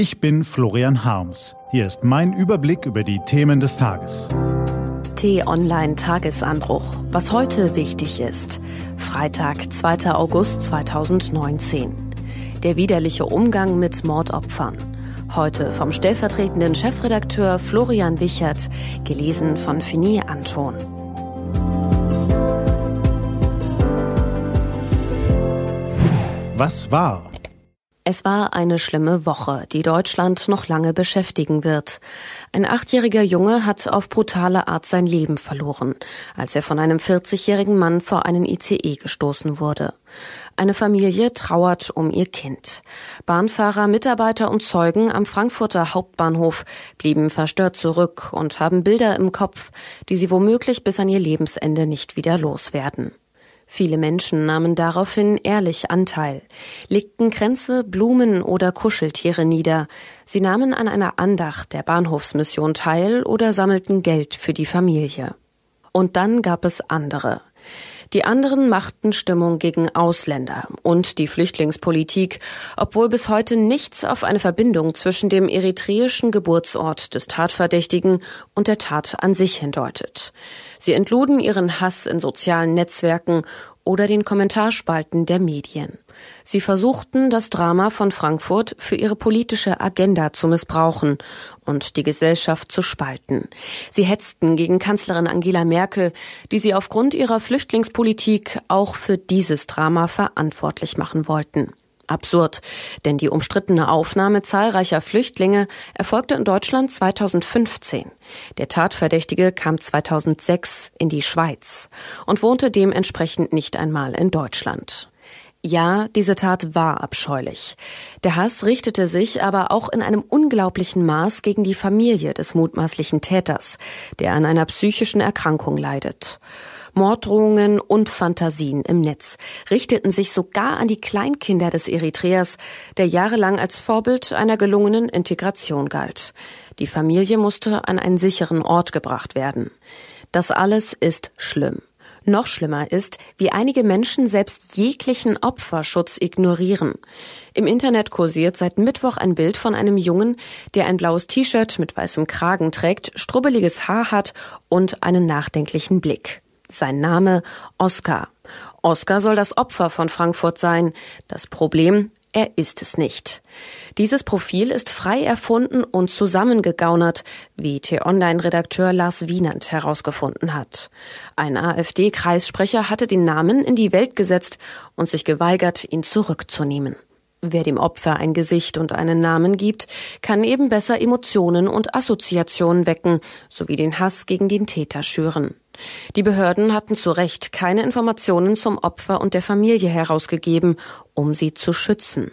Ich bin Florian Harms. Hier ist mein Überblick über die Themen des Tages. T-Online Tagesanbruch. Was heute wichtig ist. Freitag, 2. August 2019. Der widerliche Umgang mit Mordopfern. Heute vom stellvertretenden Chefredakteur Florian Wichert, gelesen von Fini Anton. Was war? Es war eine schlimme Woche, die Deutschland noch lange beschäftigen wird. Ein achtjähriger Junge hat auf brutale Art sein Leben verloren, als er von einem 40-jährigen Mann vor einen ICE gestoßen wurde. Eine Familie trauert um ihr Kind. Bahnfahrer, Mitarbeiter und Zeugen am Frankfurter Hauptbahnhof blieben verstört zurück und haben Bilder im Kopf, die sie womöglich bis an ihr Lebensende nicht wieder loswerden. Viele Menschen nahmen daraufhin ehrlich Anteil, legten Kränze, Blumen oder Kuscheltiere nieder. Sie nahmen an einer Andacht der Bahnhofsmission teil oder sammelten Geld für die Familie. Und dann gab es andere. Die anderen machten Stimmung gegen Ausländer und die Flüchtlingspolitik, obwohl bis heute nichts auf eine Verbindung zwischen dem eritreischen Geburtsort des Tatverdächtigen und der Tat an sich hindeutet. Sie entluden ihren Hass in sozialen Netzwerken oder den Kommentarspalten der Medien. Sie versuchten, das Drama von Frankfurt für ihre politische Agenda zu missbrauchen und die Gesellschaft zu spalten. Sie hetzten gegen Kanzlerin Angela Merkel, die sie aufgrund ihrer Flüchtlingspolitik auch für dieses Drama verantwortlich machen wollten. Absurd, denn die umstrittene Aufnahme zahlreicher Flüchtlinge erfolgte in Deutschland 2015. Der Tatverdächtige kam 2006 in die Schweiz und wohnte dementsprechend nicht einmal in Deutschland. Ja, diese Tat war abscheulich. Der Hass richtete sich aber auch in einem unglaublichen Maß gegen die Familie des mutmaßlichen Täters, der an einer psychischen Erkrankung leidet. Morddrohungen und Fantasien im Netz richteten sich sogar an die Kleinkinder des Eritreers, der jahrelang als Vorbild einer gelungenen Integration galt. Die Familie musste an einen sicheren Ort gebracht werden. Das alles ist schlimm. Noch schlimmer ist, wie einige Menschen selbst jeglichen Opferschutz ignorieren. Im Internet kursiert seit Mittwoch ein Bild von einem Jungen, der ein blaues T-Shirt mit weißem Kragen trägt, strubbeliges Haar hat und einen nachdenklichen Blick. Sein Name Oscar. Oscar soll das Opfer von Frankfurt sein. Das Problem, er ist es nicht. Dieses Profil ist frei erfunden und zusammengegaunert, wie T-Online-Redakteur Lars Wienand herausgefunden hat. Ein AfD-Kreissprecher hatte den Namen in die Welt gesetzt und sich geweigert, ihn zurückzunehmen. Wer dem Opfer ein Gesicht und einen Namen gibt, kann eben besser Emotionen und Assoziationen wecken, sowie den Hass gegen den Täter schüren. Die Behörden hatten zu Recht keine Informationen zum Opfer und der Familie herausgegeben, um sie zu schützen.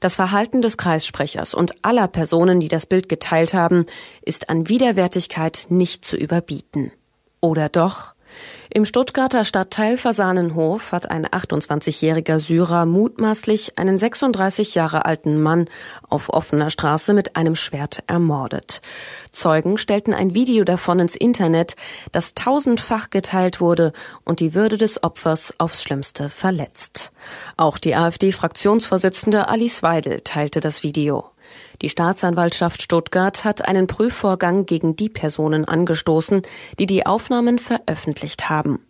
Das Verhalten des Kreissprechers und aller Personen, die das Bild geteilt haben, ist an Widerwärtigkeit nicht zu überbieten. Oder doch? Im Stuttgarter Stadtteil Fasanenhof hat ein 28-jähriger Syrer mutmaßlich einen 36 Jahre alten Mann auf offener Straße mit einem Schwert ermordet. Zeugen stellten ein Video davon ins Internet, das tausendfach geteilt wurde und die Würde des Opfers aufs Schlimmste verletzt. Auch die AfD-Fraktionsvorsitzende Alice Weidel teilte das Video. Die Staatsanwaltschaft Stuttgart hat einen Prüfvorgang gegen die Personen angestoßen, die die Aufnahmen veröffentlicht haben.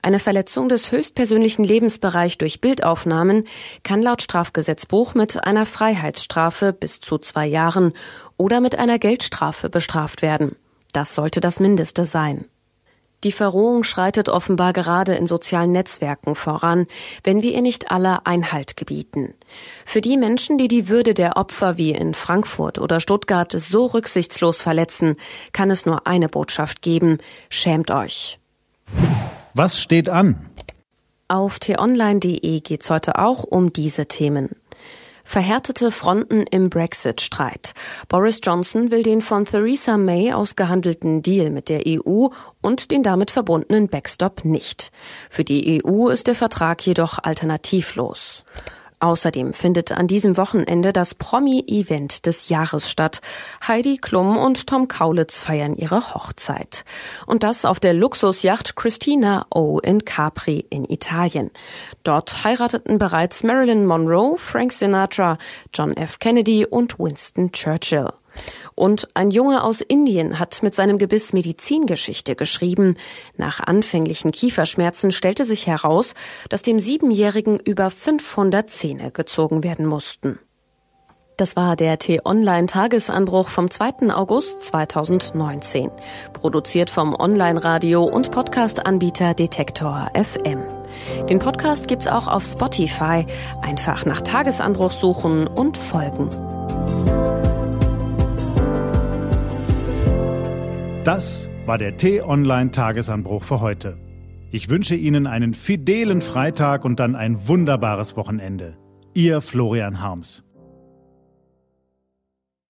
Eine Verletzung des höchstpersönlichen Lebensbereichs durch Bildaufnahmen kann laut Strafgesetzbuch mit einer Freiheitsstrafe bis zu zwei Jahren oder mit einer Geldstrafe bestraft werden. Das sollte das Mindeste sein. Die Verrohung schreitet offenbar gerade in sozialen Netzwerken voran, wenn wir ihr nicht alle Einhalt gebieten. Für die Menschen, die die Würde der Opfer wie in Frankfurt oder Stuttgart so rücksichtslos verletzen, kann es nur eine Botschaft geben. Schämt euch. Was steht an? Auf t-online.de geht's heute auch um diese Themen. Verhärtete Fronten im Brexit-Streit. Boris Johnson will den von Theresa May ausgehandelten Deal mit der EU und den damit verbundenen Backstop nicht. Für die EU ist der Vertrag jedoch alternativlos. Außerdem findet an diesem Wochenende das Promi-Event des Jahres statt. Heidi Klum und Tom Kaulitz feiern ihre Hochzeit. Und das auf der Luxusjacht Christina O in Capri in Italien. Dort heirateten bereits Marilyn Monroe, Frank Sinatra, John F. Kennedy und Winston Churchill. Und ein Junge aus Indien hat mit seinem Gebiss Medizingeschichte geschrieben. Nach anfänglichen Kieferschmerzen stellte sich heraus, dass dem Siebenjährigen über 500 Zähne gezogen werden mussten. Das war der T-Online-Tagesanbruch vom 2. August 2019. Produziert vom Online-Radio- und Podcast-Anbieter Detektor FM. Den Podcast gibt's auch auf Spotify. Einfach nach Tagesanbruch suchen und folgen. Das war der T-Online-Tagesanbruch für heute. Ich wünsche Ihnen einen fidelen Freitag und dann ein wunderbares Wochenende. Ihr Florian Harms.